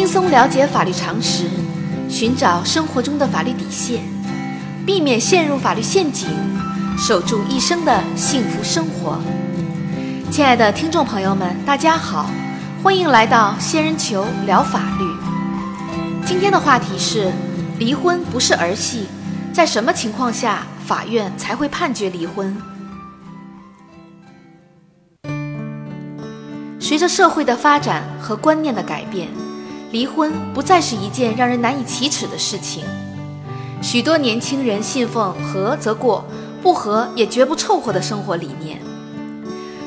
轻松了解法律常识，寻找生活中的法律底线，避免陷入法律陷阱，守住一生的幸福生活。亲爱的听众朋友们，大家好，欢迎来到仙人球聊法律。今天的话题是：离婚不是儿戏，在什么情况下法院才会判决离婚？随着社会的发展和观念的改变，离婚不再是一件让人难以启齿的事情。许多年轻人信奉“和则过，不和也绝不凑合”的生活理念。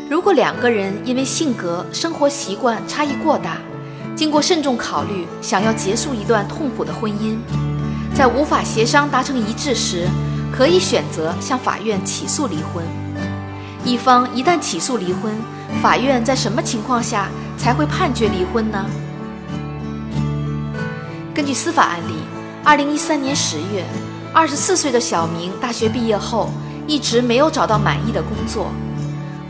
如果两个人因为性格、生活习惯差异过大，经过慎重考虑，想要结束一段痛苦的婚姻，在无法协商达成一致时，可以选择向法院起诉离婚。一方一旦起诉离婚，法院在什么情况下才会判决离婚呢？根据司法案例，二零一三年十月，二十四岁的小明大学毕业后一直没有找到满意的工作，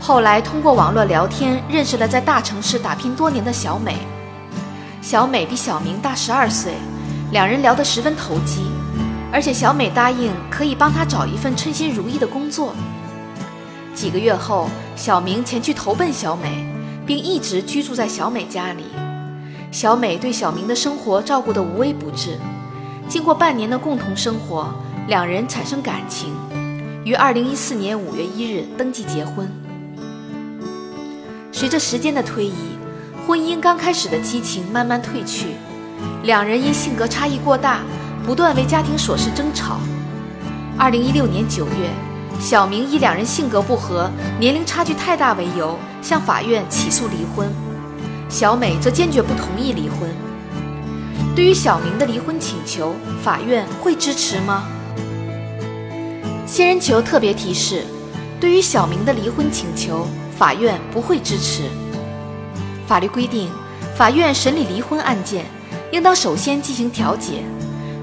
后来通过网络聊天认识了在大城市打拼多年的小美。小美比小明大十二岁，两人聊得十分投机，而且小美答应可以帮他找一份称心如意的工作。几个月后，小明前去投奔小美，并一直居住在小美家里。小美对小明的生活照顾得无微不至。经过半年的共同生活，两人产生感情，于二零一四年五月一日登记结婚。随着时间的推移，婚姻刚开始的激情慢慢褪去，两人因性格差异过大，不断为家庭琐事争吵。二零一六年九月。小明以两人性格不合、年龄差距太大为由，向法院起诉离婚。小美则坚决不同意离婚。对于小明的离婚请求，法院会支持吗？仙人球特别提示：对于小明的离婚请求，法院不会支持。法律规定，法院审理离婚案件，应当首先进行调解。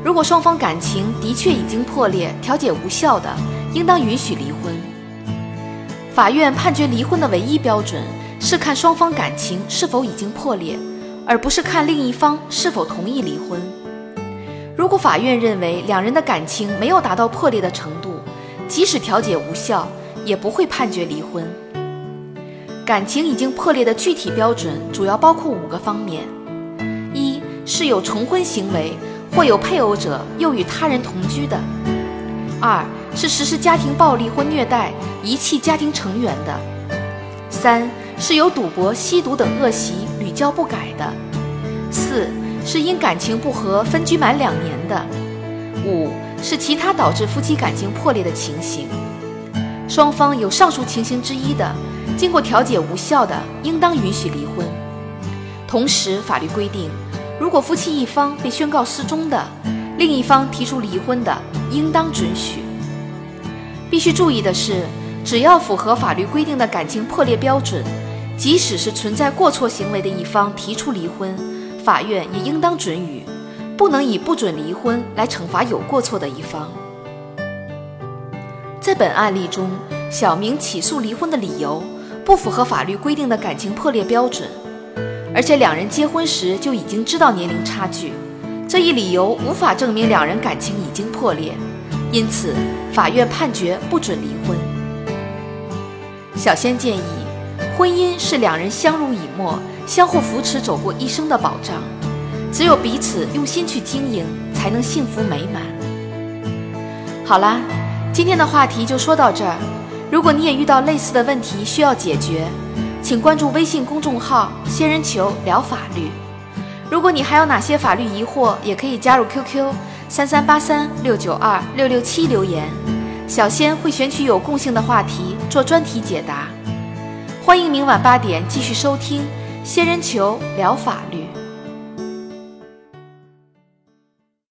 如果双方感情的确已经破裂，调解无效的。应当允许离婚。法院判决离婚的唯一标准是看双方感情是否已经破裂，而不是看另一方是否同意离婚。如果法院认为两人的感情没有达到破裂的程度，即使调解无效，也不会判决离婚。感情已经破裂的具体标准主要包括五个方面：一是有重婚行为，或有配偶者又与他人同居的；二。是实施家庭暴力或虐待、遗弃家庭成员的；三是有赌博、吸毒等恶习屡教不改的；四是因感情不和分居满两年的；五是其他导致夫妻感情破裂的情形。双方有上述情形之一的，经过调解无效的，应当允许离婚。同时，法律规定，如果夫妻一方被宣告失踪的，另一方提出离婚的，应当准许。必须注意的是，只要符合法律规定的感情破裂标准，即使是存在过错行为的一方提出离婚，法院也应当准予，不能以不准离婚来惩罚有过错的一方。在本案例中，小明起诉离婚的理由不符合法律规定的感情破裂标准，而且两人结婚时就已经知道年龄差距，这一理由无法证明两人感情已经破裂。因此，法院判决不准离婚。小仙建议，婚姻是两人相濡以沫、相互扶持走过一生的保障，只有彼此用心去经营，才能幸福美满。好啦，今天的话题就说到这儿。如果你也遇到类似的问题需要解决，请关注微信公众号“仙人球聊法律”。如果你还有哪些法律疑惑，也可以加入 QQ。三三八三六九二六六七留言，小仙会选取有共性的话题做专题解答。欢迎明晚八点继续收听仙人球聊法律。